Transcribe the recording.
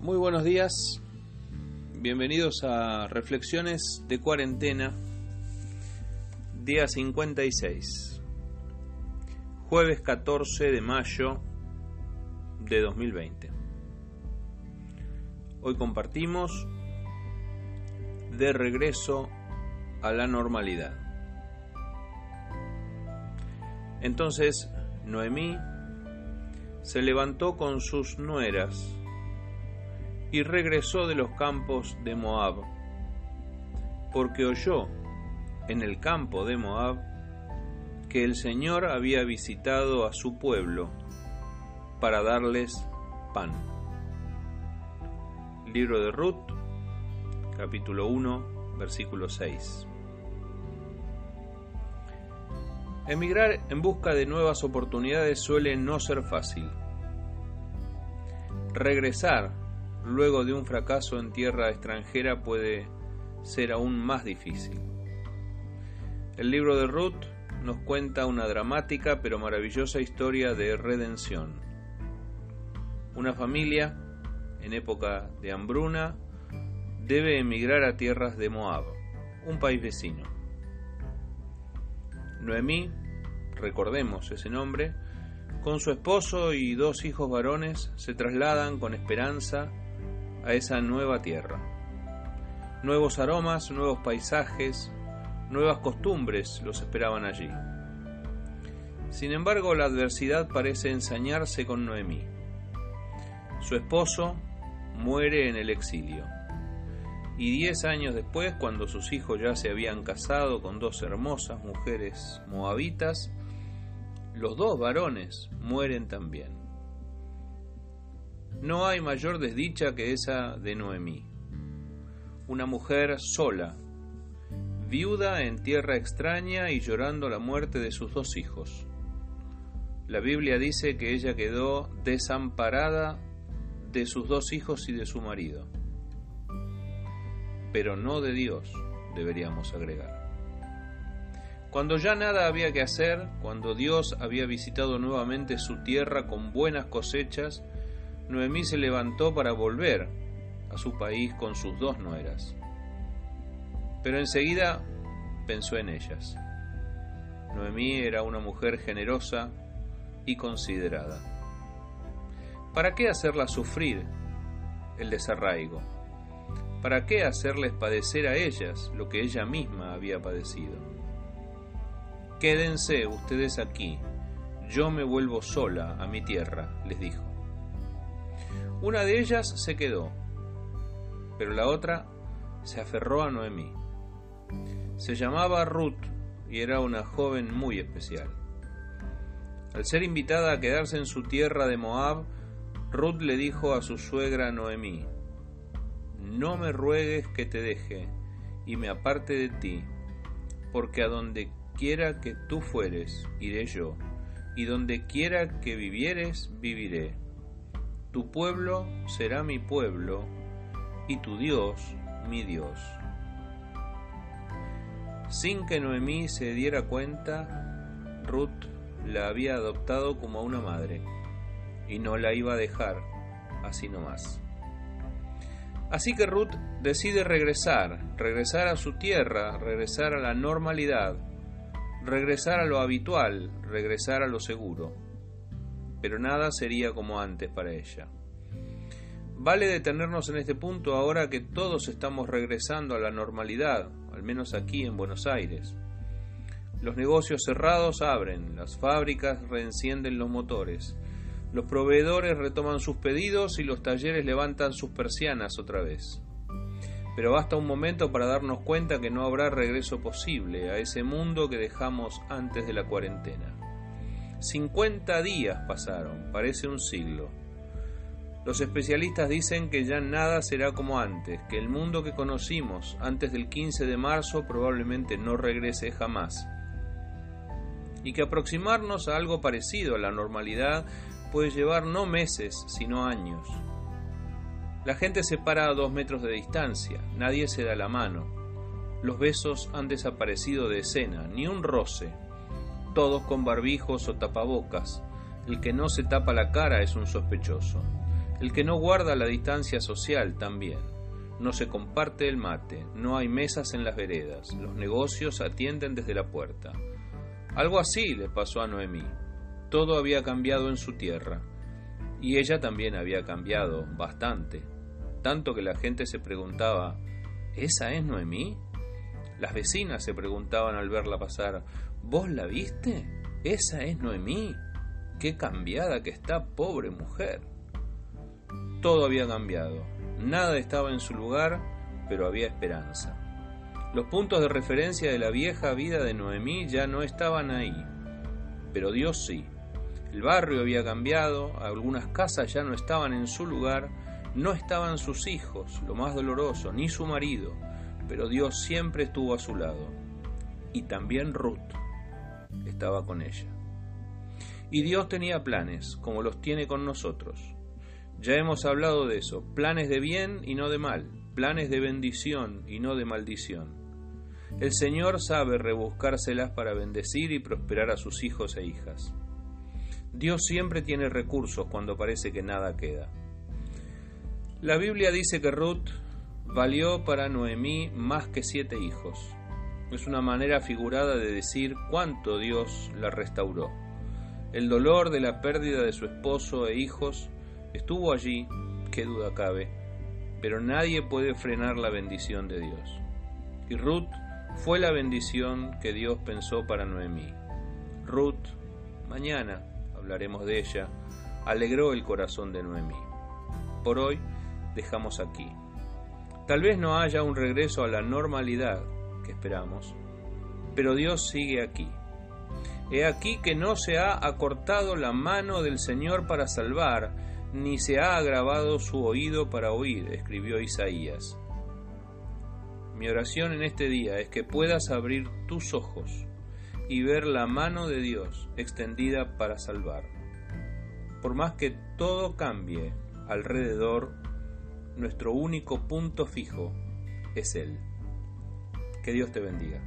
Muy buenos días, bienvenidos a Reflexiones de Cuarentena, día 56, jueves 14 de mayo de 2020. Hoy compartimos de regreso a la normalidad. Entonces Noemí se levantó con sus nueras y regresó de los campos de Moab, porque oyó en el campo de Moab que el Señor había visitado a su pueblo para darles pan. Libro de Ruth, capítulo 1, versículo 6. Emigrar en busca de nuevas oportunidades suele no ser fácil. Regresar luego de un fracaso en tierra extranjera puede ser aún más difícil. El libro de Ruth nos cuenta una dramática pero maravillosa historia de redención. Una familia, en época de hambruna, debe emigrar a tierras de Moab, un país vecino. Noemí, recordemos ese nombre, con su esposo y dos hijos varones se trasladan con esperanza a esa nueva tierra. Nuevos aromas, nuevos paisajes, nuevas costumbres los esperaban allí. Sin embargo, la adversidad parece ensañarse con Noemí. Su esposo muere en el exilio y diez años después, cuando sus hijos ya se habían casado con dos hermosas mujeres moabitas, los dos varones mueren también. No hay mayor desdicha que esa de Noemí, una mujer sola, viuda en tierra extraña y llorando la muerte de sus dos hijos. La Biblia dice que ella quedó desamparada de sus dos hijos y de su marido pero no de Dios, deberíamos agregar. Cuando ya nada había que hacer, cuando Dios había visitado nuevamente su tierra con buenas cosechas, Noemí se levantó para volver a su país con sus dos nueras. Pero enseguida pensó en ellas. Noemí era una mujer generosa y considerada. ¿Para qué hacerla sufrir el desarraigo? ¿Para qué hacerles padecer a ellas lo que ella misma había padecido? Quédense ustedes aquí, yo me vuelvo sola a mi tierra, les dijo. Una de ellas se quedó, pero la otra se aferró a Noemí. Se llamaba Ruth y era una joven muy especial. Al ser invitada a quedarse en su tierra de Moab, Ruth le dijo a su suegra Noemí, no me ruegues que te deje y me aparte de ti, porque a donde quiera que tú fueres, iré yo, y donde quiera que vivieres, viviré. Tu pueblo será mi pueblo, y tu Dios mi Dios. Sin que Noemí se diera cuenta, Ruth la había adoptado como a una madre, y no la iba a dejar así nomás. Así que Ruth decide regresar, regresar a su tierra, regresar a la normalidad, regresar a lo habitual, regresar a lo seguro. Pero nada sería como antes para ella. Vale detenernos en este punto ahora que todos estamos regresando a la normalidad, al menos aquí en Buenos Aires. Los negocios cerrados abren, las fábricas reencienden los motores, los proveedores retoman sus pedidos y los talleres levantan sus persianas otra vez. Pero basta un momento para darnos cuenta que no habrá regreso posible a ese mundo que dejamos antes de la cuarentena. 50 días pasaron, parece un siglo. Los especialistas dicen que ya nada será como antes, que el mundo que conocimos antes del 15 de marzo probablemente no regrese jamás. Y que aproximarnos a algo parecido a la normalidad puede llevar no meses, sino años. La gente se para a dos metros de distancia, nadie se da la mano. Los besos han desaparecido de escena, ni un roce. todos con barbijos o tapabocas. El que no se tapa la cara es un sospechoso. El que no guarda la distancia social también. No se comparte el mate, no hay mesas en las veredas, los negocios atienden desde la puerta. Algo así le pasó a Noemí. Todo había cambiado en su tierra. Y ella también había cambiado bastante, tanto que la gente se preguntaba, ¿esa es Noemí? Las vecinas se preguntaban al verla pasar, ¿vos la viste? ¿Esa es Noemí? Qué cambiada que está, pobre mujer. Todo había cambiado, nada estaba en su lugar, pero había esperanza. Los puntos de referencia de la vieja vida de Noemí ya no estaban ahí, pero Dios sí. El barrio había cambiado, algunas casas ya no estaban en su lugar, no estaban sus hijos, lo más doloroso, ni su marido, pero Dios siempre estuvo a su lado. Y también Ruth estaba con ella. Y Dios tenía planes, como los tiene con nosotros. Ya hemos hablado de eso, planes de bien y no de mal, planes de bendición y no de maldición. El Señor sabe rebuscárselas para bendecir y prosperar a sus hijos e hijas. Dios siempre tiene recursos cuando parece que nada queda. La Biblia dice que Ruth valió para Noemí más que siete hijos. Es una manera figurada de decir cuánto Dios la restauró. El dolor de la pérdida de su esposo e hijos estuvo allí, qué duda cabe, pero nadie puede frenar la bendición de Dios. Y Ruth fue la bendición que Dios pensó para Noemí. Ruth, mañana hablaremos de ella, alegró el corazón de Noemí. Por hoy dejamos aquí. Tal vez no haya un regreso a la normalidad que esperamos, pero Dios sigue aquí. He aquí que no se ha acortado la mano del Señor para salvar, ni se ha agravado su oído para oír, escribió Isaías. Mi oración en este día es que puedas abrir tus ojos y ver la mano de Dios extendida para salvar. Por más que todo cambie alrededor, nuestro único punto fijo es Él. Que Dios te bendiga.